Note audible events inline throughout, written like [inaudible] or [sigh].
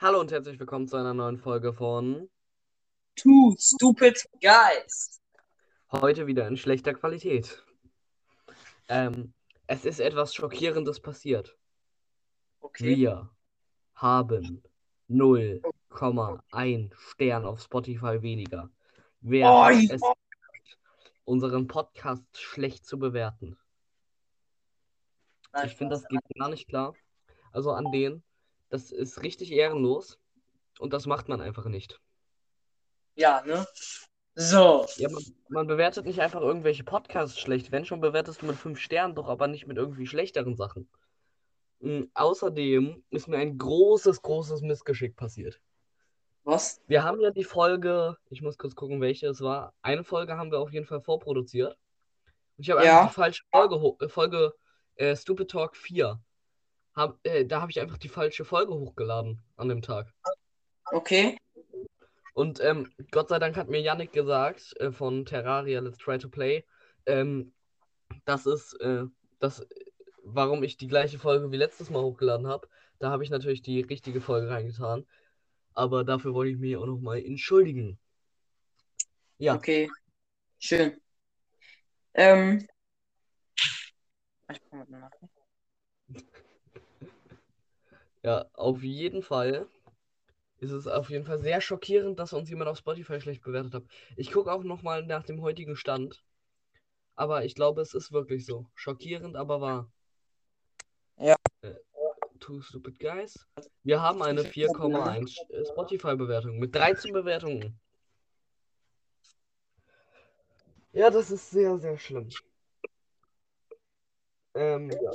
Hallo und herzlich willkommen zu einer neuen Folge von Two Stupid Guys. heute wieder in schlechter Qualität. Ähm, es ist etwas Schockierendes passiert. Okay. Wir haben 0,1 Stern auf Spotify weniger. Wer Oh, hat es unseren Podcast schlecht zu bewerten? Ich finde, das geht gar nicht klar. Also an denen, das ist richtig ehrenlos und das macht man einfach nicht. Ja, ne? So. Ja, man, man bewertet nicht einfach irgendwelche Podcasts schlecht. Wenn schon, bewertest du mit fünf Sternen, doch aber nicht mit irgendwie schlechteren Sachen. Mm, außerdem ist mir ein großes, großes Missgeschick passiert. Was? Wir haben ja die Folge, ich muss kurz gucken, welche es war. Eine Folge haben wir auf jeden Fall vorproduziert. Und ich habe Ja. einfach die falsche Folge, äh, Folge äh, Stupid Talk 4. Hab, äh, da habe ich einfach die falsche Folge hochgeladen an dem Tag. Okay. Und ähm, Gott sei Dank hat mir Yannick gesagt, äh, von Terraria Let's Try to Play, ähm, das ist, äh, das, warum ich die gleiche Folge wie letztes Mal hochgeladen habe. Da habe ich natürlich die richtige Folge reingetan. Aber dafür wollte ich mich auch nochmal entschuldigen. Ja, Okay. Schön. Ähm. Ich mal nach. Ja, auf jeden Fall ist es auf jeden Fall sehr schockierend, dass uns jemand auf Spotify schlecht bewertet hat. Ich gucke auch nochmal nach dem heutigen Stand. Aber ich glaube, es ist wirklich so. Schockierend, aber wahr. Ja. Äh, Two Stupid Guys. Wir haben eine 4,1 äh, Spotify-Bewertung mit 13 Bewertungen. Ja, das ist sehr, sehr schlimm. Ähm, ja.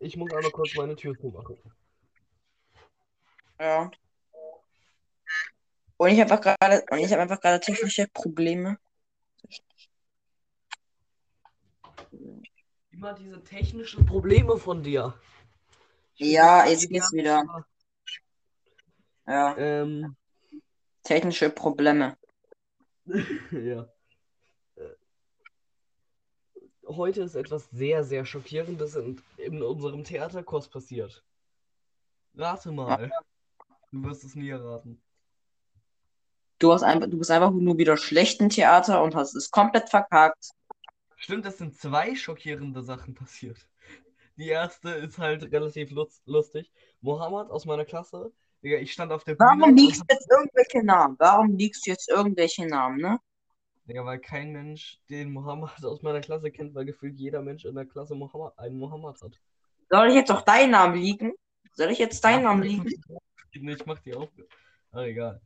Ich muss einmal kurz meine Tür zumachen. Ja. Und ich habe einfach gerade, und ich habe einfach gerade technische Probleme. Immer diese technischen Probleme von dir. Ja, jetzt geht geht's wieder. Ja. Ähm, Technische Probleme. [laughs] ja. Äh, Heute ist etwas sehr, sehr Schockierendes in, in unserem Theaterkurs passiert. Rate mal. Du wirst es nie erraten. Du hast einfach, du bist einfach nur wieder schlecht im Theater und hast es komplett verkackt. Stimmt, es sind zwei schockierende Sachen passiert. Die erste ist halt relativ lustig. Mohammed aus meiner Klasse, Digga, ich stand auf der Bühne Warum liegst du jetzt irgendwelche Namen? Warum liegst du jetzt irgendwelche Namen, ne? Digga, weil kein Mensch den Mohammed aus meiner Klasse kennt, weil gefühlt jeder Mensch in der Klasse Mohammed, einen Mohammed hat. Soll ich jetzt auch deinen Namen liegen? Soll ich jetzt deinen Namen liegen? Ich mach die auf. Ah, egal.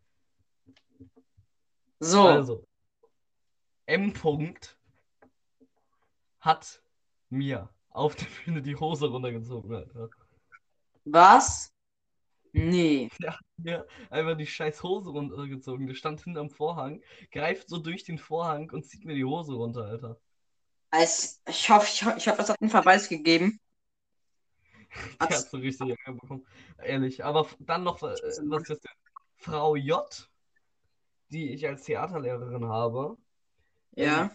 So. Also, M. -Punkt hat mir auf der Bühne die Hose runtergezogen, Alter. Was? Nee. Der hat mir einfach die scheiß Hose runtergezogen. Der stand hinterm Vorhang, greift so durch den Vorhang und zieht mir die Hose runter, Alter. Als, ich hoffe, ich, ho- ich hoffe, es hat einen Verweis gegeben. Hat so richtig Ärger bekommen. Ehrlich. Aber dann noch, äh, was ist denn? Frau J, die ich als Theaterlehrerin habe, Ja.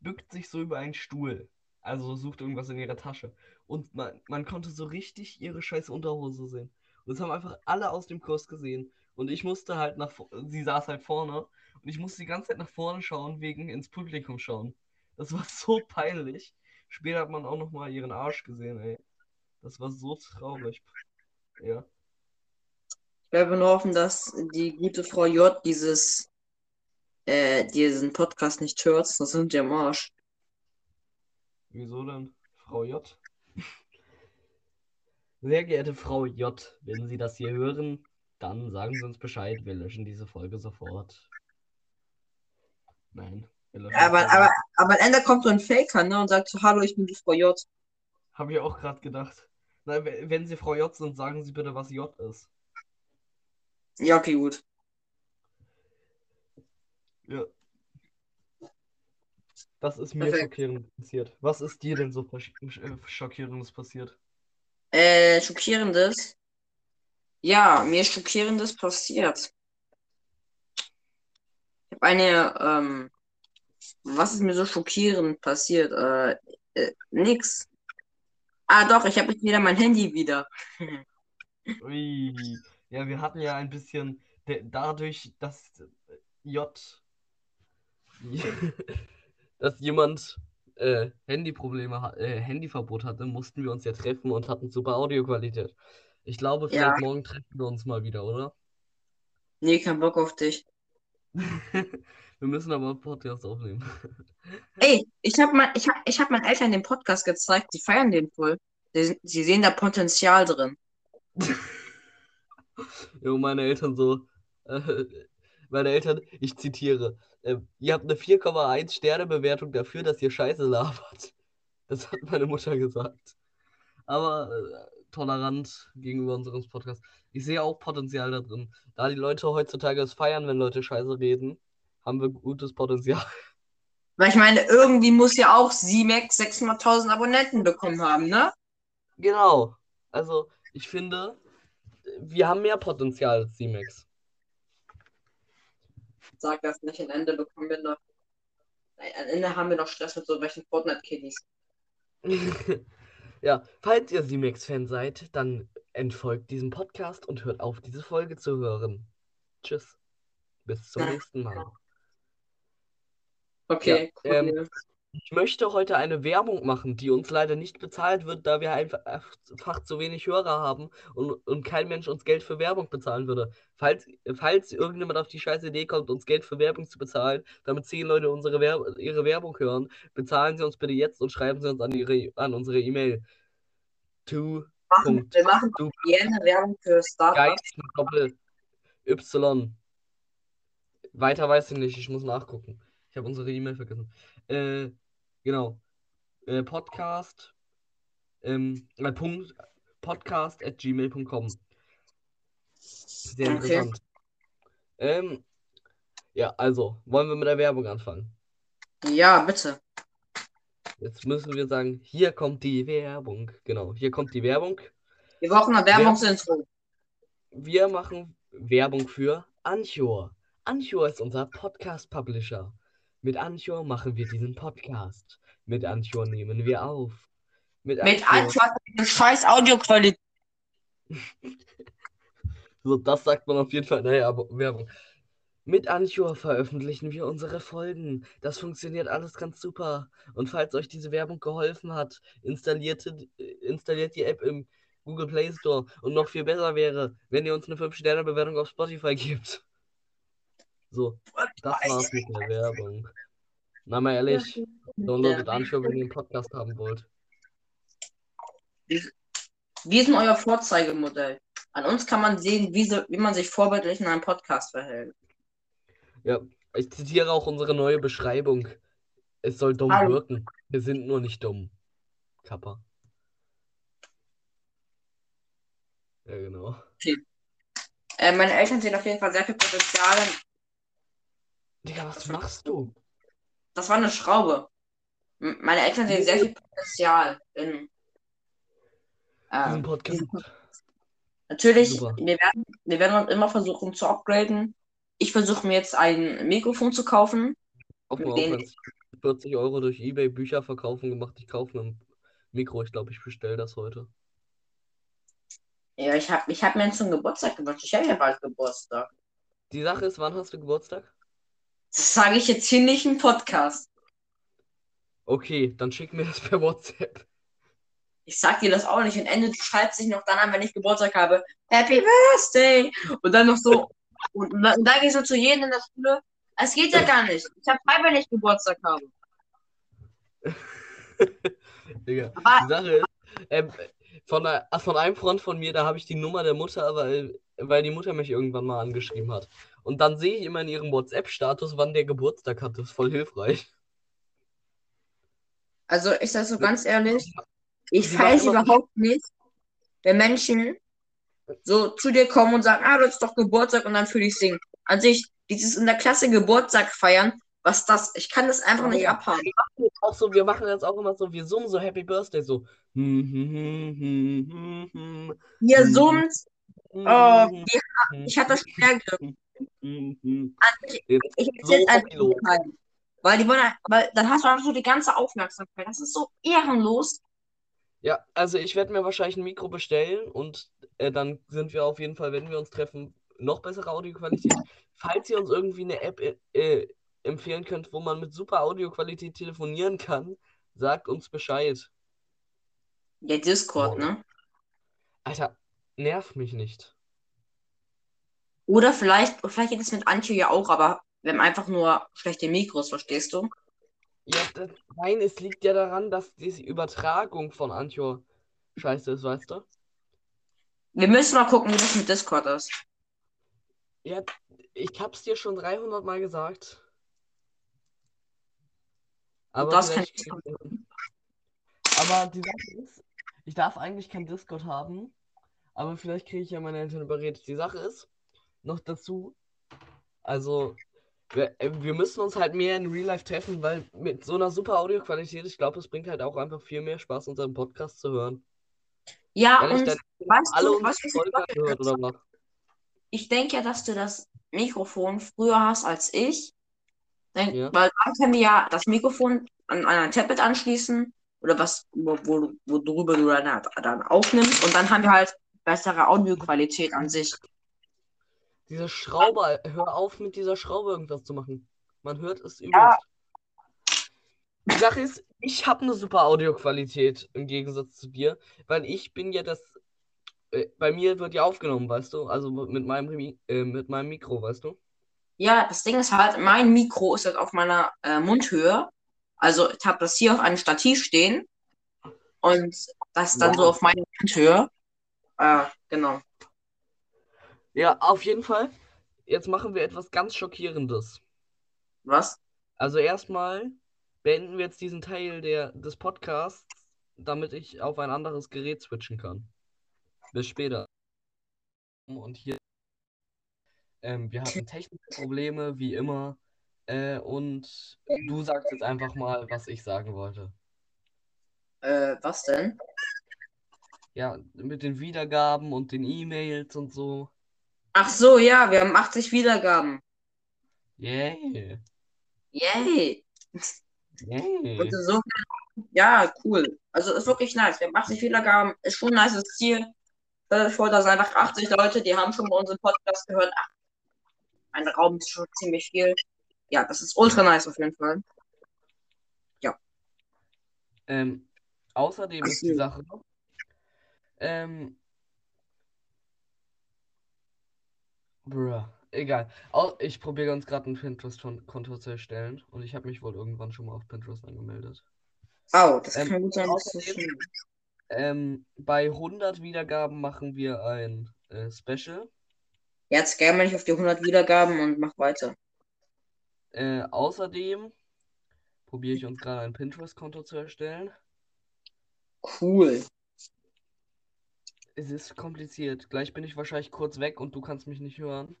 bückt sich so über einen Stuhl. Also sucht irgendwas in ihrer Tasche. Und man, man konnte so richtig ihre scheiß Unterhose sehen. Und das haben einfach alle aus dem Kurs gesehen. Und ich musste halt nach, vo- sie saß halt vorne. Und ich musste die ganze Zeit nach vorne schauen, wegen ins Publikum schauen. Das war [laughs] so peinlich. Später hat man auch noch mal ihren Arsch gesehen, ey. Das war so traurig. Ja. Ich werde nur hoffen, dass die gute Frau J dieses, äh, diesen Podcast nicht hört, sonst sind wir am Arsch. Wieso denn? Frau J? [laughs] Sehr geehrte Frau J, wenn Sie das hier hören, dann sagen Sie uns Bescheid. Wir löschen diese Folge sofort. Nein, Aber, aber, aber am Ende kommt so ein Faker, ne, und sagt so, hallo, ich bin die Frau J. Habe ich auch gerade gedacht. Wenn Sie Frau J sind, sagen Sie bitte, was J ist. Ja, okay, gut. Ja. Das ist mir Perfekt. schockierend passiert. Was ist dir denn so äh, schockierendes passiert? Äh, schockierendes. Ja, mir ist schockierendes passiert. Ich habe eine, ähm, was ist mir so schockierend passiert? Äh, äh, nix. Ah, doch, ich habe jetzt wieder mein Handy wieder. [laughs] Ui. Ja, wir hatten ja ein bisschen dadurch, dass äh, J. [laughs] dass jemand äh, Handyprobleme, ha- äh, Handyverbot hatte, mussten wir uns ja treffen und hatten super Audioqualität. Ich glaube, Ja. vielleicht morgen treffen wir uns mal wieder, oder? Nee, kein Bock auf dich. [laughs] Wir müssen aber einen Podcast aufnehmen. [laughs] Ey, ich habe mein, ich hab, ich hab meinen Eltern den Podcast gezeigt, die feiern den voll. Sie, sie sehen da Potenzial drin. [laughs] Jo, meine Eltern so, äh, meine Eltern, ich zitiere, äh, ihr habt eine 4,1 Sterne Bewertung dafür, dass ihr Scheiße labert. Das hat meine Mutter gesagt. Aber äh, tolerant gegenüber unserem Podcast. Ich sehe auch Potenzial da drin. Da die Leute heutzutage es feiern, wenn Leute Scheiße reden, haben wir gutes Potenzial. [laughs] Weil ich meine, irgendwie muss ja auch Simex 600.000 Abonnenten bekommen haben, ne? Genau. Also, ich finde, wir haben mehr Potenzial als C-Max. Sag das nicht, am Ende bekommen wir noch. Nein, am Ende haben wir noch Stress mit so welchen Fortnite-Kiddies. [laughs] Ja, falls ihr C-Max-Fan seid, dann entfolgt diesem Podcast und hört auf, diese Folge zu hören. Tschüss. Bis zum nächsten Mal. Okay, Ja, ähm, cool. Ich möchte heute eine Werbung machen, die uns leider nicht bezahlt wird, da wir einfach zu wenig Hörer haben und, und kein Mensch uns Geld für Werbung bezahlen würde. Falls, falls irgendjemand auf die scheiß Idee kommt, uns Geld für Werbung zu bezahlen, damit zehn Leute unsere Werb ihre Werbung hören, bezahlen sie uns bitte jetzt und schreiben sie uns an, ihre, an unsere E-Mail. To machen, wir machen Du gerne Werbung für Startups. Geist Doppel Y. Weiter weiß ich nicht, ich muss nachgucken. Ich habe unsere E-Mail vergessen. Äh, genau. Äh, Podcast. Ähm, äh, Punkt, podcast at gmail.com. Sehr Okay. interessant. Ähm, ja, also, wollen wir mit der Werbung anfangen? Ja, bitte. Jetzt müssen wir sagen, hier kommt die Werbung. Genau, hier kommt die Werbung. Wir brauchen ein Werbungsintro. Wir machen Werbung für Anchor. Anchor ist unser Podcast-Publisher. Mit Anchor machen wir diesen Podcast. Mit Anchor nehmen wir auf. Mit Mit Anchor, eine scheiß Audioqualität. [laughs] so das sagt man auf jeden Fall der Werb- Werbung. Mit Anchor veröffentlichen wir unsere Folgen. Das funktioniert alles ganz super. Und falls euch diese Werbung geholfen hat, installiert, installiert die App im Google Play Store. Und noch viel besser wäre, wenn ihr uns eine 5-Sterne-Bewertung auf Spotify [laughs] gebt. So, das war's mit der Werbung. Na mal ehrlich, downloadet Anchor, wenn ihr einen Podcast haben wollt. Wir sind euer Vorzeigemodell. An uns kann man sehen, wie, so, wie man sich vorbildlich in einem Podcast verhält. Ja, ich zitiere auch unsere neue Beschreibung. Es soll dumm Hallo. wirken. Wir sind nur nicht dumm. Kappa. Ja, genau. Äh, meine Eltern sehen auf jeden Fall sehr viel Potenzial. Digga, was machst du? Das war eine Schraube. M- Meine Eltern sehen sehr viel Potenzial in. Ähm, Podcast. natürlich, Super. wir werden, wir werden uns immer versuchen zu upgraden. Ich versuche mir jetzt ein Mikrofon zu kaufen. Auf mit denen- Aufwand. 40 Euro durch Ebay Bücher verkaufen gemacht. Ich kaufe ein Mikro. Ich glaube, ich bestelle das heute. Ja, ich habe ich hab mir zum Geburtstag gewünscht. Ich habe ja bald Geburtstag. Die Sache ist, wann hast du Geburtstag? Das sage ich jetzt hier nicht im Podcast. Okay, dann schick mir das per WhatsApp. Ich sag dir das auch nicht. Und Ende, du schreibst dich noch dann an, wenn ich Geburtstag habe. Happy Birthday! Und dann noch so. Und, und dann, gehst du zu jedem in der Schule. Es geht ja gar nicht. Ich habe frei, wenn ich Geburtstag habe. [laughs] Digga, Aber- die Sache ist, ähm, von, der, von einem Freund von mir, da habe ich die Nummer der Mutter, weil, weil die Mutter mich irgendwann mal angeschrieben hat. Und dann sehe ich immer in ihrem WhatsApp-Status, wann der Geburtstag hat. Das ist voll hilfreich. Also, ich sag so ganz ehrlich, ich Sie immer- überhaupt nicht, wenn Menschen so zu dir kommen und sagen, ah, du hast doch Geburtstag und dann für dich singen. An sich, dieses in der Klasse Geburtstag feiern, was das? Ich kann das einfach nicht abhaben. Auch so, wir machen jetzt auch immer so, wir summen so Happy Birthday, so. Hm, hm, hm, Ihr summt, oh, ich hatte hm, hm. Ich, Nee, ich So erzähl einfach. Weil die wollen, weil dann hast du einfach so die ganze Aufmerksamkeit. Das ist so ehrenlos. Ja, also ich werde mir wahrscheinlich ein Mikro bestellen und äh, dann sind wir auf jeden Fall, wenn wir uns treffen, noch bessere Audioqualität. Falls ihr uns irgendwie eine App äh, äh, empfehlen könnt, wo man mit super Audioqualität telefonieren kann, sagt uns Bescheid. Ja, Discord, Oh. ne? Alter, nerv mich nicht. Oder vielleicht, vielleicht geht es mit Antje ja auch, aber wir haben einfach nur schlechte Mikros, verstehst du? Ja, das, nein, es liegt ja daran, dass diese Übertragung von Anchor scheiße ist, weißt du? Wir müssen mal gucken, wie das mit Discord ist. Ja, ich hab's dir schon 300 Mal gesagt. Aber das kann vielleicht- Aber die Sache ist, ich darf eigentlich kein Discord haben, aber vielleicht kriege ich ja meine Eltern überredet. Die Sache ist, noch dazu, also, wir, äh, wir müssen uns halt mehr in Real Life treffen, weil mit so einer super Audioqualität, ich glaube, es bringt halt auch einfach viel mehr Spaß, unseren Podcast zu hören. Ja, Ehrlich, und dann weißt alle du, was ich gehört oder was? Ich denke ja, dass du das Mikrofon früher hast als ich. Dann, Ja. Weil dann können wir ja das Mikrofon an, an ein Tablet anschließen oder was, wo, wo, worüber du dann, dann aufnimmst und dann haben wir halt bessere Audioqualität an sich. Diese Schraube, hör auf mit dieser Schraube irgendwas zu machen. Man hört es übelst. Die Sache ist, ich habe eine super Audioqualität im Gegensatz zu dir, weil ich bin ja das. Äh, bei mir wird ja aufgenommen, weißt du? Also mit meinem, äh, mit meinem Mikro, weißt du? Ja, das Ding ist halt, mein Mikro ist halt auf meiner äh, Mundhöhe. Also ich habe das hier auf einem Stativ stehen und das dann so Wow. auf meiner Mundhöhe. Äh, genau. Ja, auf jeden Fall. Jetzt machen wir etwas ganz Schockierendes. Was? Also erstmal beenden wir jetzt diesen Teil der, des Podcasts, damit ich auf ein anderes Gerät switchen kann. Bis später. Und hier, ähm, wir hatten [laughs] technische Probleme, wie immer. Äh, und du sagst jetzt einfach mal, was ich sagen wollte. Äh, was denn? Ja, mit den Wiedergaben und den E-Mails und so. Ach so, ja, wir haben 80 Wiedergaben. Yay. Yay! Yay. Und so, ja, cool. Also ist wirklich nice. Wir haben 80 Wiedergaben, ist schon ein nices Ziel. Stellt euch vor, da sind einfach 80 Leute, die haben schon mal unseren Podcast gehört. Ach, ein Raum ist schon ziemlich viel. Ja, das ist ultra nice auf jeden Fall. Ähm, außerdem Ach ist die. Sache, ähm, bruh, egal. Au- Ich probiere ganz gerade ein Pinterest-Konto zu erstellen und ich habe mich wohl irgendwann schon mal auf Pinterest angemeldet. Oh, das Ähm, kann gut sein. dass das außerdem- schon- Ähm, bei 100 Wiedergaben machen wir ein äh, Special. Jetzt gerne mal nicht auf die 100 Wiedergaben und mach weiter. Äh, außerdem probiere ich uns gerade ein Pinterest-Konto zu erstellen. Cool. Es ist kompliziert. Gleich bin ich wahrscheinlich kurz weg und du kannst mich nicht hören,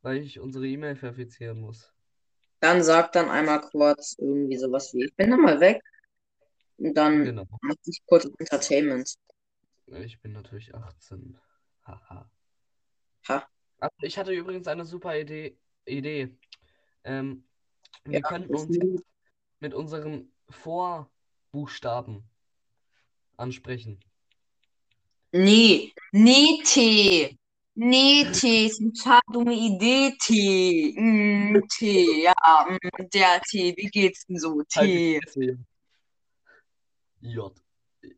weil ich unsere E-Mail verifizieren muss. Dann sag dann einmal kurz irgendwie sowas wie, ich bin dann mal weg. Und dann Genau. mach ich kurz Entertainment. Ich bin natürlich 18. Haha. Ha. Also ich hatte übrigens eine super Idee. Idee. Ähm, wir Ja, könnten uns mit unseren Vorbuchstaben ansprechen. Nee, nee, T. Nee, T, ist eine total dumme Idee, T. Mm, T, ja, mm, der T, wie geht's denn so, Halt T? die Fresse. J.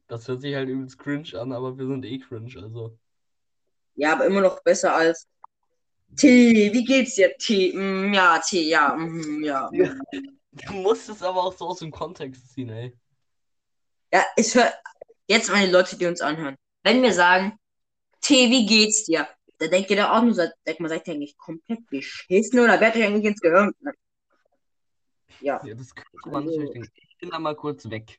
Das hört sich halt übelst cringe an, aber wir sind eh cringe, also. Ja, aber immer noch besser als T, wie geht's dir, T? Mm, ja, T, ja, mm, ja. Ja. Du musst es aber auch so aus dem Kontext ziehen, ey. Ja, ich höre jetzt meine Leute, die uns anhören. Wenn wir sagen, T, wie geht's dir? Dann denkt ihr da auch nur, denkt man, seid ihr eigentlich komplett beschissen oder werdet ihr eigentlich ins Gehirn? Ja. Ja, das könnte man natürlich denken. Ich bin da mal kurz weg.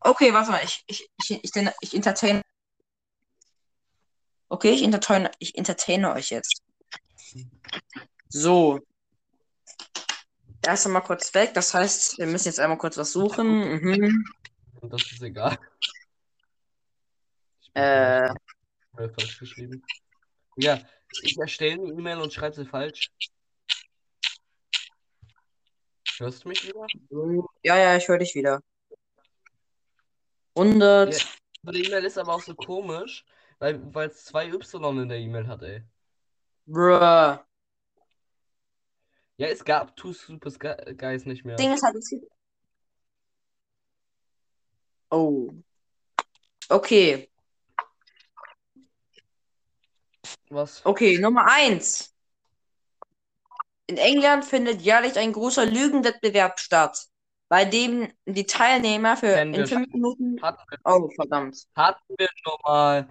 Okay, warte mal, ich, ich, ich, ich, ich, ich entertain. Okay, ich entertain, ich entertaine euch jetzt. So. Er ist mal kurz weg, das heißt, wir müssen jetzt einmal kurz was suchen. Mhm. Das ist egal. Ich Äh. falsch, äh, falsch geschrieben. Ja, ich erstelle eine E-Mail und schreibe sie falsch. Hörst du mich wieder? Ja, ja, ich höre dich wieder. 100. Ja. Die E-Mail ist aber auch so komisch, Weil es zwei Y in der E-Mail hat, ey. Bruh. Ja, es gab Two Super Sky- Guys nicht mehr. Ding ist halt, es gibt. Oh. Okay. Was? Okay, Nummer eins. In England findet jährlich ein großer Lügenwettbewerb statt, bei dem die Teilnehmer für Kennen in fünf Minuten. Hatten wir, Oh, verdammt. hatten wir schon mal.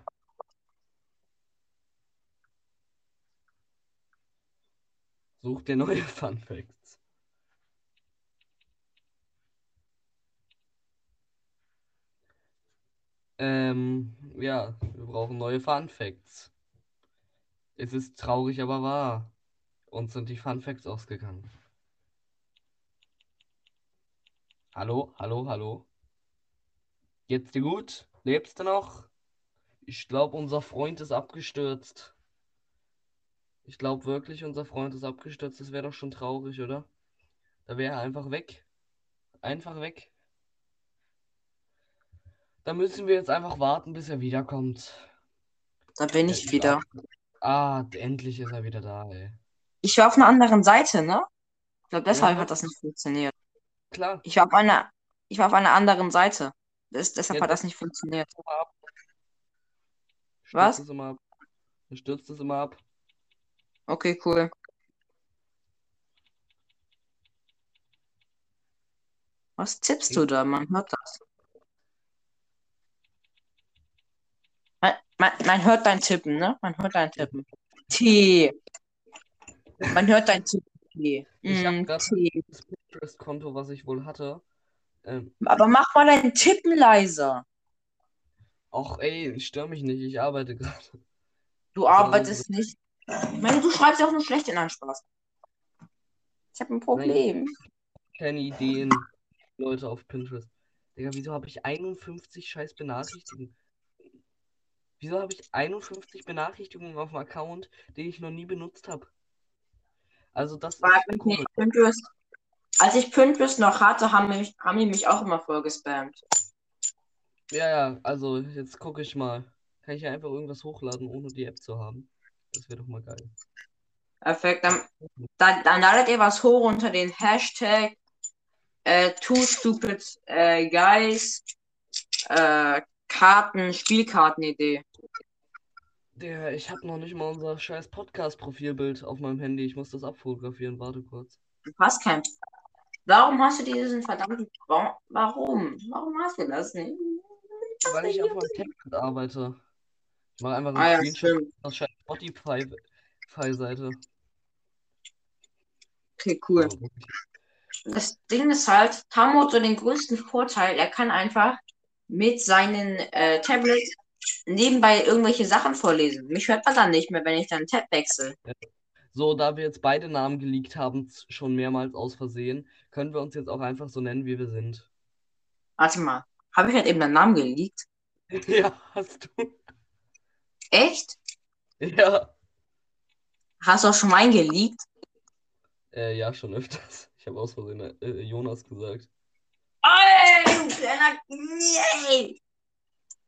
Such dir neue [laughs] Fun Facts. Ähm, ja, wir brauchen neue Fun Facts. Es ist traurig, aber wahr. Uns sind die Fun Facts ausgegangen. Hallo, hallo, hallo. Geht's dir gut? Lebst du noch? Ich glaube, unser Freund ist abgestürzt. Ich glaube wirklich, unser Freund ist abgestürzt. Das wäre doch schon traurig, oder? Da wäre er einfach weg. Einfach weg. Da müssen wir jetzt einfach warten, bis er wiederkommt. Da bin ich wieder. Ah, endlich ist er wieder da, ey. Ich war auf einer anderen Seite, ne? Ich glaube, deshalb Ja. hat das nicht funktioniert. Klar. Ich war auf einer, ich war auf einer anderen Seite. Das, deshalb Ja, hat das nicht funktioniert. Was? es immer ab. Er stürzt es immer ab. Okay, cool. Was tippst du da? Man hört das. Man, man, hört dein Tippen, ne? Man hört dein Tippen. T. Man hört dein Tippen. T. Ich hab Mm, grad- T. Das Pinterest-Konto, was ich wohl hatte. Ähm, Aber mach mal dein Tippen leiser. auch ey, ich störe mich nicht, ich arbeite gerade. Du arbeitest nicht. Ich meine, du schreibst ja auch nur schlecht in einen Spaß. Ich habe ein Problem. Keine Ideen, Leute auf Pinterest. Digga, wieso habe ich 51 scheiß Benachrichtigungen? Wieso habe ich 51 Benachrichtigungen auf dem Account, den ich noch nie benutzt habe? Also das Frag ist komisch. nicht, Pinterest. Als ich Pinterest noch hatte, haben, mich, haben die mich auch immer voll gespammt. Ja, ja, also jetzt gucke ich mal. Kann ich ja einfach irgendwas hochladen, ohne die App zu haben? Das wäre doch mal geil. Perfekt. Dann, dann, dann ladet ihr was hoch unter den Hashtag äh, Two Stupid äh, Guys äh, Karten, Spielkartenidee. Der, ich habe noch nicht mal unser scheiß Podcast-Profilbild auf meinem Handy. Ich muss das abfotografieren. Warte kurz. Du hast kein. Warum hast du diesen verdammten. Wa- Warum? Warum hast du das nicht? Weil ich auf meinem Tablet arbeite. Ich mache einfach einen Ah ja, Screenshot aus scheiß Spotify-Seite. Okay, cool. Also, Das Ding ist halt, Tammo hat so den größten Vorteil, er kann einfach mit seinen äh, Tablet nebenbei irgendwelche Sachen vorlesen. Mich hört man dann nicht mehr, wenn ich dann Tab wechsle. So, da wir jetzt beide Namen geleakt haben, schon mehrmals aus Versehen, können wir uns jetzt auch einfach so nennen, wie wir sind. Warte mal, habe ich halt eben deinen Namen geleakt? [laughs] Ja, hast du. Echt? Ja. Hast du auch schon meinen geleakt? Äh, ja, schon öfters. Ich habe aus Versehen äh, Jonas gesagt. Ey, du kleiner. Nee.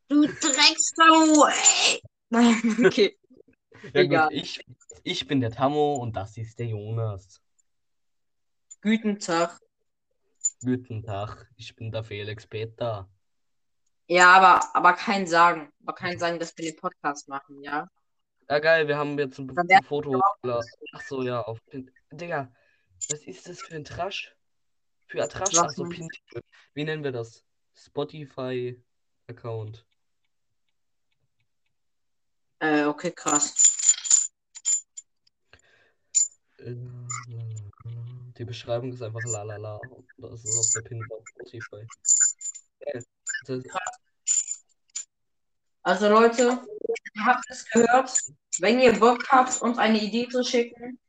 Du Drecksau. Nein, okay. [laughs] Ja, Egal. gut, ich, ich bin der Tammo und das ist der Jonas. Guten Tag. Guten Tag, ich bin der Felix Peter. Ja, aber, aber kein Sagen. Aber kein Sagen, dass wir den Podcast machen, ja? Ja, geil, wir haben jetzt ein, ein Foto hochgeladen. Ach so, ja, auf Pin Digga, was ist das für ein Trash? Für ein Trash? Was Ach so, denn? Pin Wie nennen wir das? Spotify-Account. Äh, okay, krass. Die Beschreibung ist einfach lalala. Das ist auf der Pin auf Spotify. Also Leute, ihr habt es gehört. Wenn ihr Bock habt, uns eine Idee zu schicken,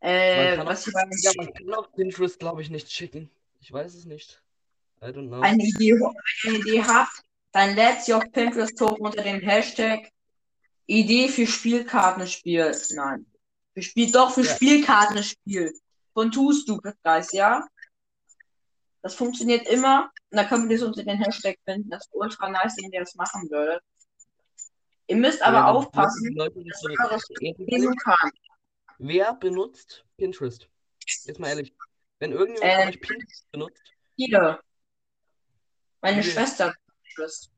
äh, Man kann was ihr bei uns ja, man kann auf Pinterest, glaube ich, nichts schicken. Ich weiß es nicht. I don't know. eine Idee, eine Idee habt, dann lädt sie auf Pinterest hoch unter dem Hashtag Idee für Spielkartenspiel. Nein. Für Spiel, doch für Ja. Spielkartenspiel. Von Tust du, Guys, ja? Das funktioniert immer. Und da können wir das unter den Hashtag finden. Das ist ultra nice, wenn ihr das machen würdet. Ihr müsst Ja, aber dann aufpassen, nicht so- eure Ehrlich, lesen kann. Wer benutzt Pinterest? Jetzt mal ehrlich. Wenn irgendjemand euch Pinterest benutzt, Viele. Meine Viele. Schwester. Schwester.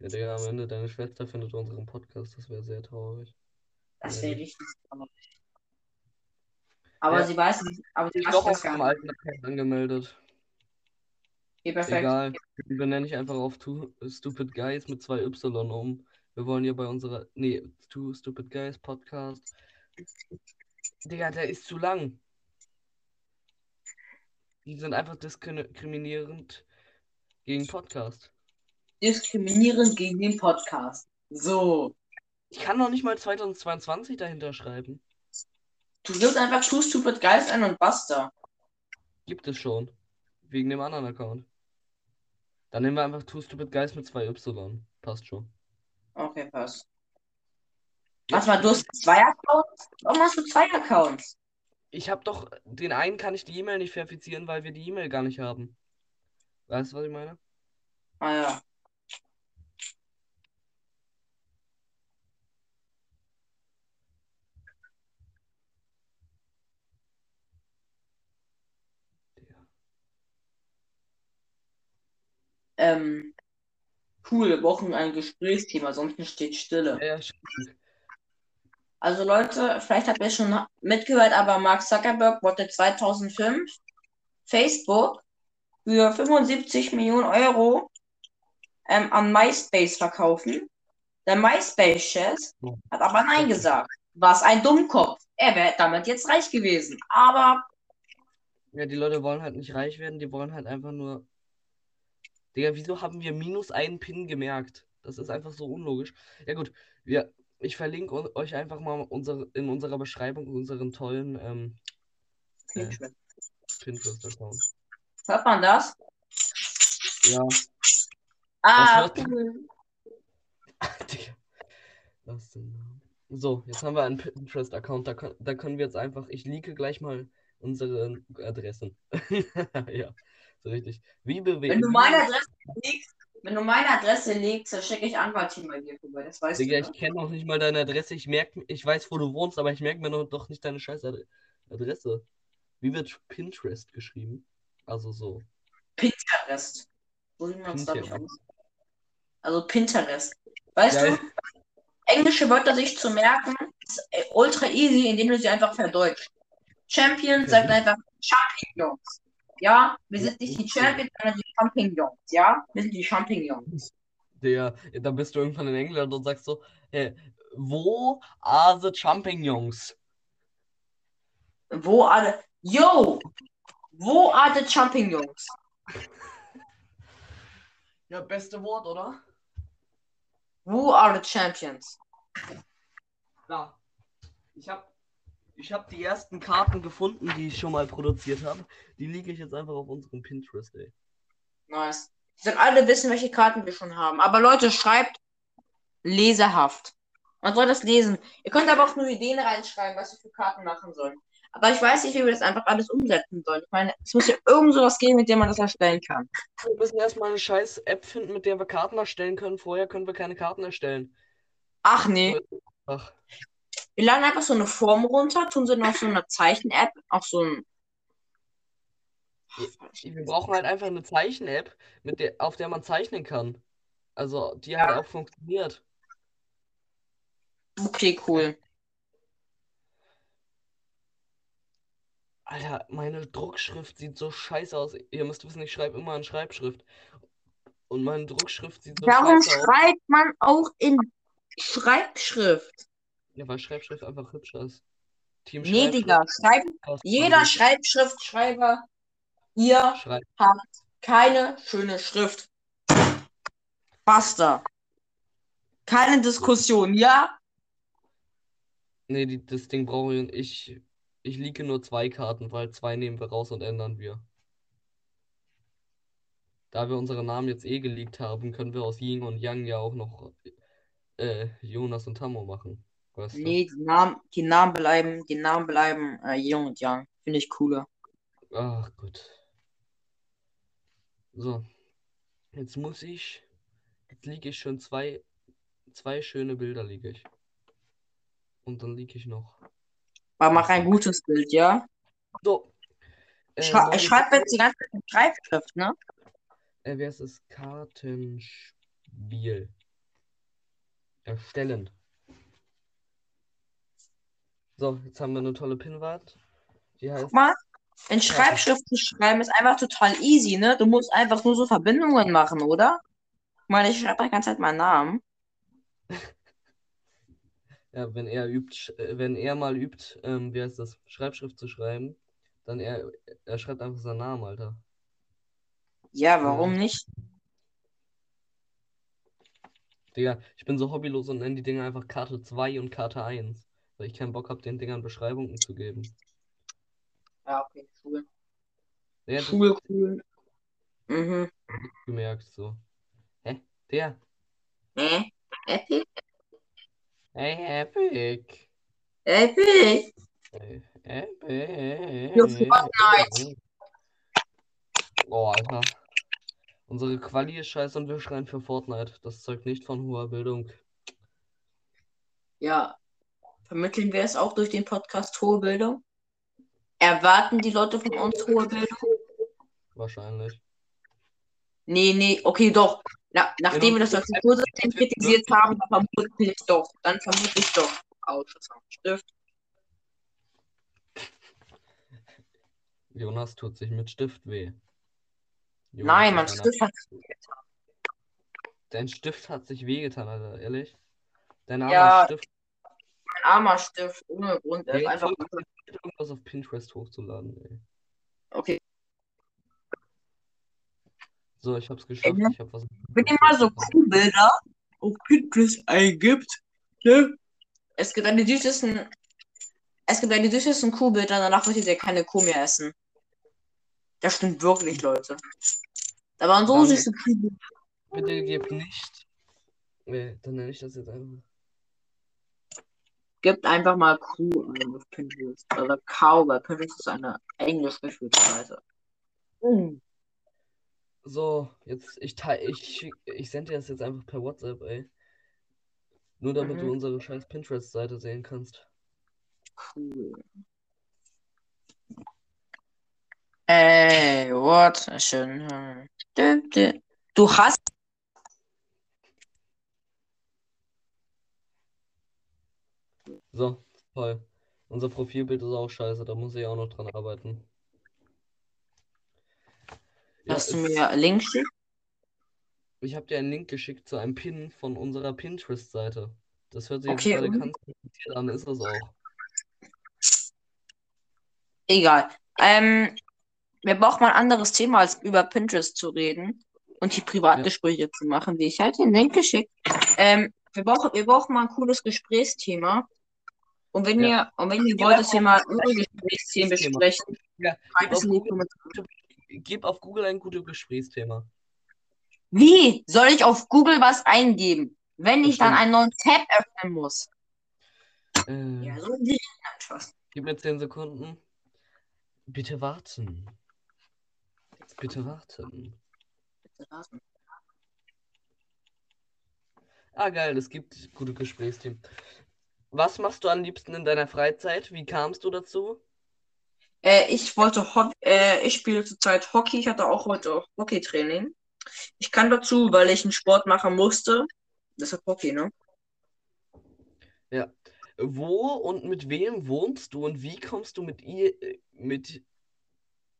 ja, Digga, am Ende deine Schwester findet unseren Podcast, das wäre sehr traurig. Das wäre richtig. traurig. Aber Ja. sie weiß nicht, aber sie Ich weiß doch das auf gar nicht. alten angemeldet. Okay, perfekt. Egal. Die benenne ich einfach auf Two Stupid Guys mit zwei Y um. Wir wollen hier bei unserer. Nee, Two Stupid Guys Podcast. Digga, der ist zu lang. Die sind einfach diskriminierend gegen Podcast. Diskriminierend gegen den Podcast. So. Ich kann noch nicht mal 2022 dahinter schreiben. Du gibst einfach Two Stupid Guys ein und basta. Gibt es schon. Wegen dem anderen Account. Dann nehmen wir einfach Two Stupid Guys mit zwei Y. Passt schon. Okay, passt. Warte mal, du hast zwei Accounts? Warum hast du zwei Accounts? Ich habe doch, den einen kann ich die E-Mail nicht verifizieren, weil wir die E-Mail gar nicht haben. Weißt du, was ich meine? Ah ja. Ähm, cool, wir brauchen ein Gesprächsthema, sonst steht Stille. Ja. Also Leute, vielleicht habt ihr schon mitgehört, aber Mark Zuckerberg wollte 2005 Facebook für 75 Millionen Euro ähm, an MySpace verkaufen. Der MySpace-Chef hat aber Nein gesagt. Was ein Dummkopf. Er wäre damit jetzt reich gewesen. Aber Ja, die Leute wollen halt nicht reich werden, die wollen halt einfach nur. Digga, wieso haben wir minus einen Pin gemerkt? Das ist einfach so unlogisch. Ja, gut, wir, ich verlinke euch einfach mal unsere, in unserer Beschreibung unseren tollen ähm, äh, Pinterest-Account. hört man das? Ja, Ah, hört- cool. [laughs] Digga. Was denn? So, jetzt haben wir einen Pinterest-Account, da, können- da können wir jetzt einfach. Ich leake gleich mal unsere Adressen. [laughs] ja, so richtig. Wie bewegen. Wenn du meine Adresse legst, wenn du meine Adresse legst, dann schicke ich Anwaltteam bei dir vorbei. Das weißt Digga, du. ich ne? kenne noch nicht mal deine Adresse. Ich merk, ich weiß, wo du wohnst, aber ich merke mir noch, doch nicht deine scheiß Ad- Adresse. Wie wird Pinterest geschrieben? Also so. Pinterest. So wie man es da Pinterest. Also Pinterest. Weißt Geil. du, englische Wörter sich zu merken, ist äh, ultra easy, indem du sie einfach verdeutscht. Champion sagt einfach Champignons. Ja, wir sind nicht die Champions, sondern die Champignons. Ja, wir sind die Champignons. Der, dann bist du irgendwann in England und sagst so, hey, wo are the champignons? Wo alle. Yo! Wo are the Champignons? Ja, beste Wort, oder? Who are the champions? Da. Ich habe ich hab die ersten Karten gefunden, die ich schon mal produziert habe. Die liege ich jetzt einfach auf unserem Pinterest, ey. Nice. Sollen alle wissen, welche Karten wir schon haben. Aber Leute, schreibt leserhaft. Man soll das lesen. Ihr könnt aber auch nur Ideen reinschreiben, was wir für Karten machen sollen. Aber ich weiß nicht, wie wir das einfach alles umsetzen sollen. Ich meine, es muss ja irgend sowas geben, mit dem man das erstellen kann. Wir müssen erstmal eine scheiß App finden, mit der wir Karten erstellen können. Vorher können wir keine Karten erstellen. Ach nee. Ach, Wir laden einfach so eine Form runter, tun sie noch so eine Zeichen-App, auch so ein. wir brauchen halt einfach eine Zeichen-App, mit der, auf der man zeichnen kann. Also, die halt auch funktioniert. Okay, cool. Alter, meine Druckschrift sieht so scheiße aus. Ihr müsst wissen, ich schreibe immer in Schreibschrift. Und meine Druckschrift sieht so Warum scheiße aus. schreibt man auch in Schreibschrift? Ja, weil Schreibschrift einfach hübscher ist. Team Nee, Digga. Schreib, passt jeder Schreibschriftschreiber, ihr. Schreib habt keine schöne Schrift. Basta. Keine Diskussion, ja? Nee, die, das Ding brauche ich. Ich, ich leake nur zwei Karten, weil zwei nehmen wir raus und ändern wir. Da wir unsere Namen jetzt eh geleakt haben, können wir aus Yin und Yang ja auch noch äh, Jonas und Tammo machen. Du? Nee, die Namen, die Namen bleiben, die Namen bleiben äh, Yin und Yang. Finde ich cooler. Ach gut. So. Jetzt muss ich. Jetzt liege ich schon zwei. Zwei schöne Bilder liege ich. Und dann liege ich noch. Aber mach ein gutes Bild, ja? So. Äh, Schra ich schreibe jetzt die ganze Zeit Schreibschrift, ne? Äh, wer ist es? Kartenspiel. Erstellen. So, jetzt haben wir eine tolle Pinwand. Die heißt. Guck mal, in Schreibschrift zu schreiben ist einfach total easy, ne? Du musst einfach nur so Verbindungen machen, oder? Ich meine, ich schreibe die ganze Zeit meinen Namen. [laughs] Ja, wenn er übt, äh, wenn er mal übt, ähm, wie heißt das, Schreibschrift zu schreiben, dann er, er schreibt einfach seinen Namen, Alter. Ja, warum Ja. nicht? Digga, ich bin so hobbylos und nenne die Dinger einfach Karte 2 und Karte 1, weil ich keinen Bock habe, den Dingern Beschreibungen zu geben. Ja, okay, cool. Ja, Cool, cool. Mhm. gemerkt, so. Hä? Der? Äh? Epic? Hey, Epic. Epic? Hey, Epic. Für Fortnite. Oh, Alter. Unsere Quali ist scheiße und wir schreien für Fortnite. Das zeugt nicht von hoher Bildung. Ja. Vermitteln wir es auch durch den Podcast Hohe Bildung? Erwarten die Leute von uns hohe Bildung? Wahrscheinlich. Nee, nee, okay, doch. Na, nachdem wir das Struktursystem kritisiert haben, dann vermute ich doch. Dann vermute ich doch. Autsch, das Stift. Jonas tut sich mit Stift weh. Jonas Nein, mein Stift hat. Dein Stift hat sich wehgetan, Alter, ehrlich. Dein armer Ja, Stift. Ein armer Stift, ohne Grund. Er ist Ey, einfach. irgendwas auf Pinterest hochzuladen, ey. Okay. So, ich hab's geschafft. Ey, Ich hab was. Wenn ihr mal so Kuhbilder auf Pinterest eingibt, ne? Es gibt eine süßesten. Es gibt eine süßesten Kuhbilder, danach würdet ihr keine Kuh mehr essen. Das stimmt wirklich, Leute. Da waren so Dann- süße Kuhbilder. Bitte gib nicht. Nee, dann nenne ich das jetzt einfach. Gebt einfach mal Kuh ein auf Pinterest. Oder Cow, weil Pinterest ist eine englisch geführte Seite. Mm. So, jetzt, ich teile, ich, ich sende dir das jetzt einfach per WhatsApp, ey. Nur damit Mhm. du unsere scheiß Pinterest-Seite sehen kannst. Cool. Ey, what? Schön. hm. Du hast. So, toll. Unser Profilbild ist auch scheiße, da muss ich auch noch dran arbeiten. Ja, Hast du es- mir Link geschickt? Ich habe dir einen Link geschickt zu einem Pin von unserer Pinterest-Seite. Das hört sich jetzt Okay, gerade und? ganz kompliziert an, ist es auch. Egal. Ähm, wir brauchen mal ein anderes Thema, als über Pinterest zu reden und die Privatgespräche zu machen, wie ich halt den Link geschickt. Ähm, wir brauchen, wir brauchen mal ein cooles Gesprächsthema. Und wenn Ja. ihr, und wenn ihr wollt, dass wir mal ein Gesprächsthemen Gesprächsthema. besprechen, Ja, schreibt gib es auf, in die Google, Kommentare. gib auf Google ein gutes Gesprächsthema. Wie soll ich auf Google was eingeben, wenn ich dann einen neuen Tab öffnen muss? Äh, Ja, so Spaß. Gib mir 10 Sekunden. Bitte warten. Bitte warten. Ah, geil, es gibt gute Gesprächsthemen. Was machst du am liebsten in deiner Freizeit? Wie kamst du dazu? Äh, ich wollte Ho äh, ich spiele zurzeit Hockey. Ich hatte auch heute Hockeytraining. Ich kann dazu, weil ich einen Sport machen musste. Deshalb Hockey, ne? Wo und mit wem wohnst du und wie kommst du mit ihr, äh, mit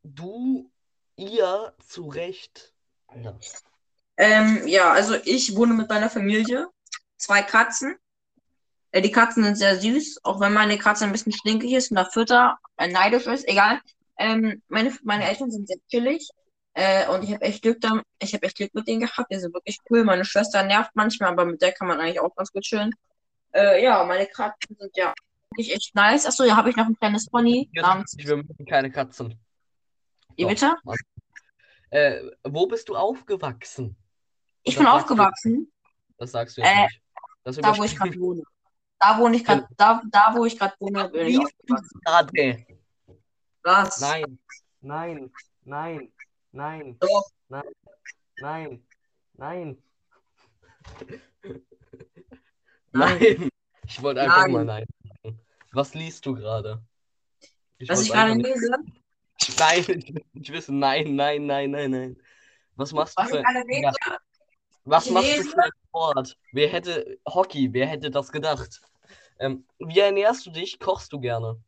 du, ihr zurecht? Alter. Ähm, ja, also ich wohne mit meiner Familie. Zwei Katzen. Äh, die Katzen sind sehr süß, auch wenn meine Katze ein bisschen stinkig ist und nach Fütter äh, neidisch ist, egal. Ähm, meine, meine Eltern sind sehr chillig. Äh, und ich habe echt Glück da, ich habe echt Glück mit denen gehabt. Die sind wirklich cool. Meine Schwester nervt manchmal, aber mit der kann man eigentlich auch ganz gut chillen. Äh, ja, meine Katzen sind ja wirklich echt nice. Achso, ja, habe ich noch ein kleines Pony Jetzt namens. wir mögen keine Katzen. Wie bitte? Äh, wo bist du aufgewachsen? Ich Das bin sagst du- aufgewachsen, Das sagst du jetzt Äh, nicht. Das da wo ich gerade wohne. Da wohne ich gerade, da, da wo ich gerade wohne, bin ich gerade. Was? Nein, nein, nein, nein, Doch. nein. Nein. Nein. Nein. Ich wollte einfach Nein. mal nein sagen. Was liest du gerade? Ich Was ich gerade lese, Nein, ich will nicht wissen. Nein, nein, nein, nein, nein. Was machst du was ich für, was ich machst du lese- für einen Sport? Wer hätte Hockey, wer hätte das gedacht? Ähm, wie ernährst du dich? Kochst du gerne?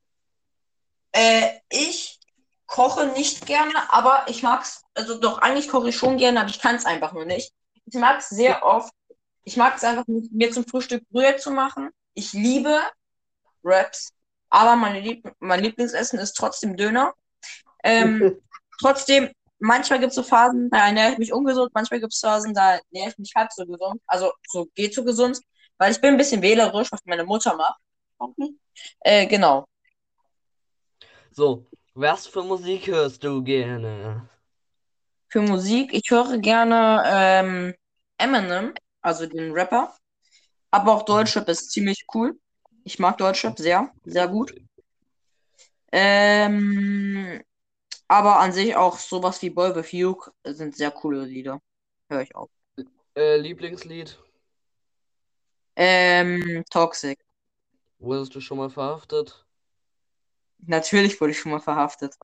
äh, ich koche nicht gerne, aber ich mag's, also doch, eigentlich koche ich schon gerne, aber ich kann es einfach nur nicht. Ich mag es sehr oft, ich mag es einfach, mir zum Frühstück Brühe zu machen. Ich liebe Wraps, aber meine Lieb mein Lieblingsessen ist trotzdem Döner. Ähm, [laughs] trotzdem, manchmal gibt es so Phasen, da ernähre ich mich ungesund, manchmal gibt es Phasen, da ernähre ich mich halb so gesund, also so geht so gesund, weil ich bin ein bisschen wählerisch, was meine Mutter macht. Äh, genau. So, was für Musik hörst du gerne? Für Musik, ich höre gerne ähm, Eminem, also den Rapper, aber auch Deutschrap ist ziemlich cool. Ich mag Deutschrap sehr, sehr gut. Ähm, aber an sich auch sowas wie Boy with You sind sehr coole Lieder. Höre ich auch. Äh, Lieblingslied? Ähm, Toxic. Wurdest du schon mal verhaftet? Natürlich wurde ich schon mal verhaftet.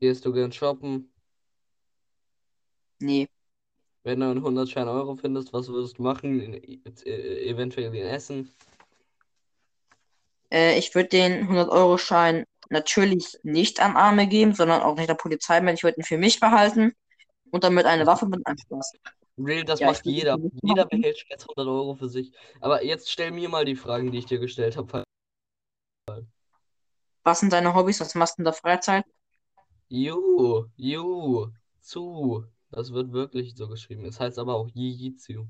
Gehst du gern shoppen? Nee. Wenn du einen 100 Schein Euro findest, was würdest du machen? E- Eventuell in Essen? Äh, ich würde den 100-Euro-Schein natürlich nicht an Arme geben, sondern auch nicht der Polizei mehr. Ich würde ihn für mich behalten und damit eine Waffe mit einem Spaß. Real, das Ja, macht jeder. Jeder behält jetzt 100 Euro für sich. Aber jetzt stell mir mal die Fragen, die ich dir gestellt habe. Was sind deine Hobbys? Was machst du in der Freizeit? Ju, Ju, zu. Das wird wirklich so geschrieben. Es heißt aber auch Jiu-Jitsu.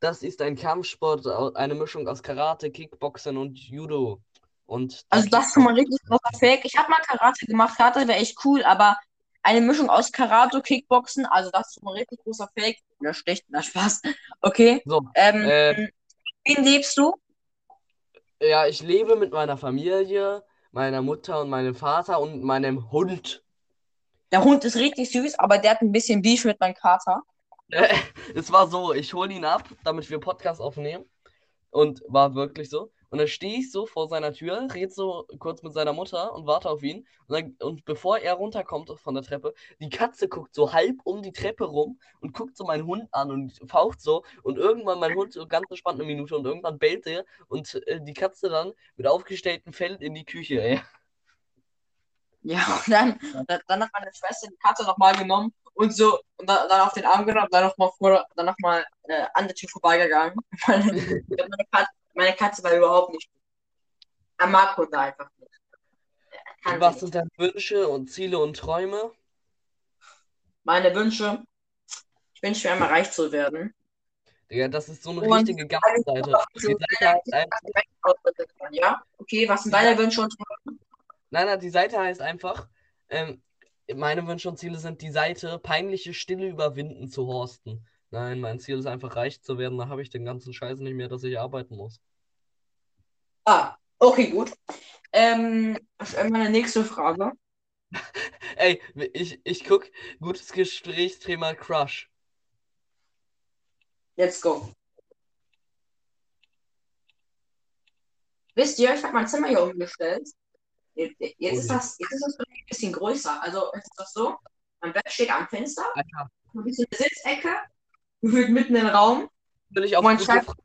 Das ist ein Kampfsport, eine Mischung aus Karate, Kickboxen und Judo. Und Also das ist schon mal richtig großer Fake. Ich habe mal Karate gemacht. Karate wäre echt cool, aber eine Mischung aus Karate, Kickboxen, also das ist mal richtig großer Fake. Oder schlecht, na Spaß. Okay. So, Ähm, äh, wen liebst du? ja, ich lebe mit meiner Familie, meiner Mutter und meinem Vater und meinem Hund. Der Hund ist richtig süß, aber der hat ein bisschen Beef mit meinem Kater. [laughs] Es war so, ich hole ihn ab, damit wir Podcast aufnehmen. Und war wirklich so. Und dann stehe ich so vor seiner Tür, rede so kurz mit seiner Mutter und warte auf ihn. Und, dann, und bevor er runterkommt von der Treppe, die Katze guckt so halb um die Treppe rum und guckt so meinen Hund an und faucht so. Und irgendwann mein Hund so ganz entspannt eine Minute und irgendwann bellt er und äh, die Katze dann mit aufgestelltem Fell in die Küche, ey. Ja, und dann, dann, hat meine Schwester die Katze nochmal genommen und so, und dann, dann auf den Arm genommen, dann nochmal vor, dann noch mal, äh, an der Tür vorbeigegangen. [laughs] Meine, meine, Katze, meine Katze war überhaupt nicht. Er mag Hunde einfach nicht. Kann Was sind deine Wünsche und Ziele und Träume? Meine Wünsche. Ich wünsche mir einmal reich zu werden. Digga, das ist so eine Und richtige Gammelseite. Die Seite heißt einfach, Ja? Okay, was sind deine Wünsche und Träume? Nein, nein, die Seite heißt einfach, ähm, meine Wünsche und Ziele sind die Seite, peinliche Stille überwinden zu horsten. Nein, mein Ziel ist einfach reich zu werden, da habe ich den ganzen Scheiß nicht mehr, dass ich arbeiten muss. Ah, okay, gut. Ähm, meine nächste Frage. [laughs] Ey, ich, ich guck, gutes Gesprächsthema Crush. Let's go. Wisst ihr, ich habe mein Zimmer hier umgestellt. Jetzt, jetzt, ist das, jetzt ist das ein bisschen größer. Also ist das so. Mein Bett steht am Fenster. Alter, Ein bisschen Sitzecke. Gefühlt mitten im Raum. will ich auf Mein gute Schreib- Fragen.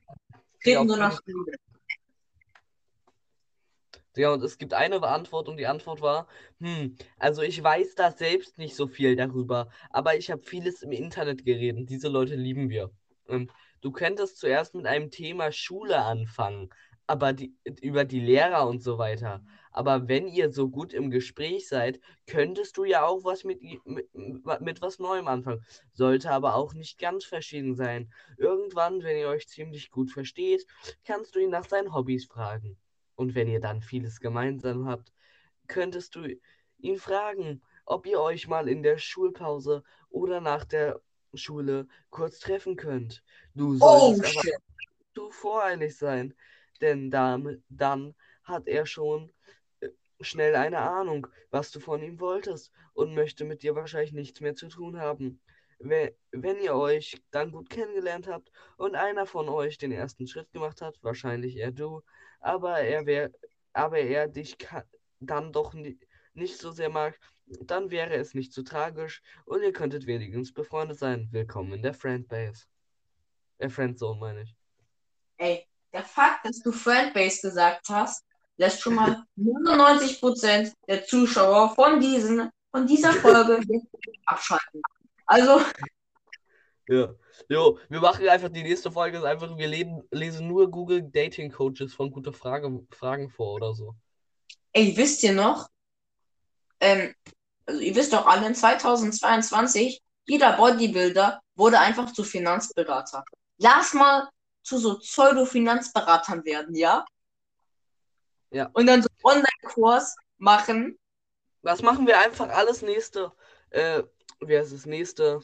Steht Ja, und es gibt eine Antwort und die Antwort war, hm, also ich weiß da selbst nicht so viel darüber, aber ich habe vieles im Internet geredet. Diese Leute lieben wir. Ähm, du könntest zuerst mit einem Thema Schule anfangen, aber die, über die Lehrer und so weiter. Aber wenn ihr so gut im Gespräch seid, könntest du ja auch was mit, mit, mit was Neuem anfangen. Sollte aber auch nicht ganz verschieden sein. Irgendwann, wenn ihr euch ziemlich gut versteht, kannst du ihn nach seinen Hobbys fragen. Und wenn ihr dann vieles gemeinsam habt, könntest du ihn fragen, ob ihr euch mal in der Schulpause oder nach der Schule kurz treffen könnt. Du Oh, solltest aber shit. zu voreilig sein, denn dann, dann hat er schon schnell eine Ahnung, was du von ihm wolltest und möchte mit dir wahrscheinlich nichts mehr zu tun haben. we- wenn ihr euch dann gut kennengelernt habt und einer von euch den ersten Schritt gemacht hat, wahrscheinlich eher du, aber er wär, aber er dich dann doch ni nicht so sehr mag, dann wäre es nicht so tragisch und ihr könntet wenigstens befreundet sein. Willkommen in der Friendbase. Äh, Friendzone meine ich. Ey, der Fakt, dass du Friendbase gesagt hast, lässt schon mal 99% der Zuschauer von, diesen, von dieser Folge [laughs] abschalten. Also, Ja. Jo, wir machen einfach die nächste Folge ist einfach, wir leben, lesen nur Google Dating Coaches von gute Frage, Fragen vor oder so. ey, wisst ihr noch? Ähm, also ihr wisst doch alle, in 2022, jeder Bodybuilder wurde einfach zu Finanzberater. Lass mal zu so Pseudo-Finanzberatern werden, ja? Ja. Und dann so einen Online-Kurs machen. Das machen wir einfach alles nächste, äh, wie heißt es, nächste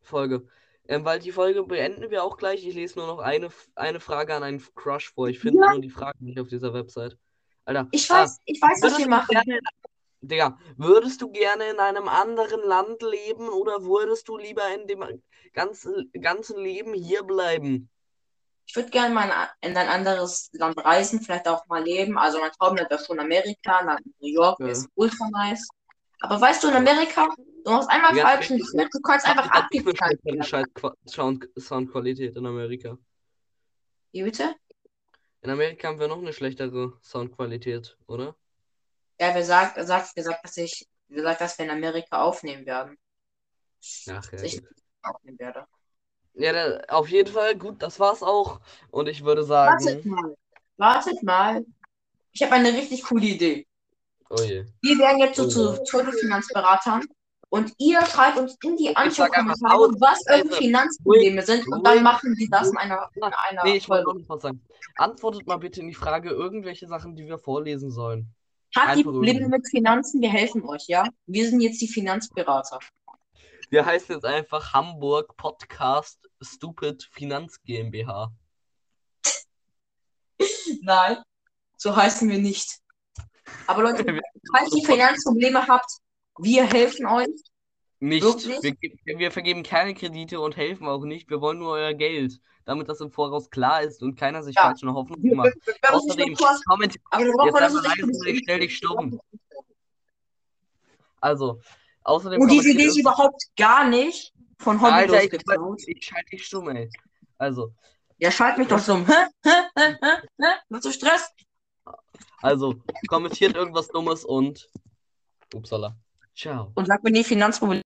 Folge. Ähm, weil die Folge beenden wir auch gleich. Ich lese nur noch eine, eine Frage an einen Crush vor. Ich finde Ja. nur die Fragen nicht auf dieser Website. Alter. Ich ah, weiß, ich weiß, was wir machen. gerne, Digga, würdest du gerne in einem anderen Land leben oder würdest du lieber in dem ganzen, ganzen Leben hier bleiben? Ich würde gerne mal in ein anderes Land reisen, vielleicht auch mal leben. Also mein Traumland wäre schon Amerika, nach New York Ja. ist ultra nice. Aber weißt du, in Amerika, du machst einmal Ja, richtig. Schritt, du kannst einfach Qua- Sound Soundqualität in Amerika. Wie bitte? In Amerika haben wir noch eine schlechtere Soundqualität, oder? Ja, wer sagt, sagt, gesagt, dass ich, gesagt, dass wir in Amerika aufnehmen werden. Ach ja. Dass ich aufnehmen werde. Ja, da, auf jeden Fall, gut, das war's auch. Und ich würde Wartet sagen, mal. Wartet mal. Ich habe eine richtig coole Idee. oh je. Wir werden jetzt so Oh. zu Pseudo-Finanzberatern und ihr schreibt uns in die Anschaukommentare, was eure. Finanzprobleme sind und dann machen wir das in einer, in einer Nee, ich wollte noch nicht was sagen. Antwortet mal bitte in die Frage irgendwelche Sachen, die wir vorlesen sollen. Habt die einfach Probleme irgendwie. mit Finanzen? Wir helfen euch, ja? Wir sind jetzt die Finanzberater. Wir heißen jetzt einfach Hamburg Podcast Stupid Finanz GmbH. Nein, so heißen wir nicht. Aber Leute, [laughs] falls ihr Finanzprobleme habt, wir helfen euch. Nicht. Wir, wir vergeben keine Kredite und helfen auch nicht. Wir wollen nur euer Geld, damit das im Voraus klar ist und keiner sich Ja. falsche Hoffnung Wir, wir, macht. wir Außerdem, brauchen jetzt einfach leise, ich stell dich stumm. Also, außerdem Und diese Idee ist überhaupt gar nicht von Hobby Alter, ich, geklaut. ich schalte dich stumm, ey. Also, Ja, schalt mich doch stumm. Hä? Hä? Hä? Hä? Hä? Willst du Stress? also, kommentiert irgendwas Dummes und. Upsala. Ciao. Und sag mir die Finanzprobleme.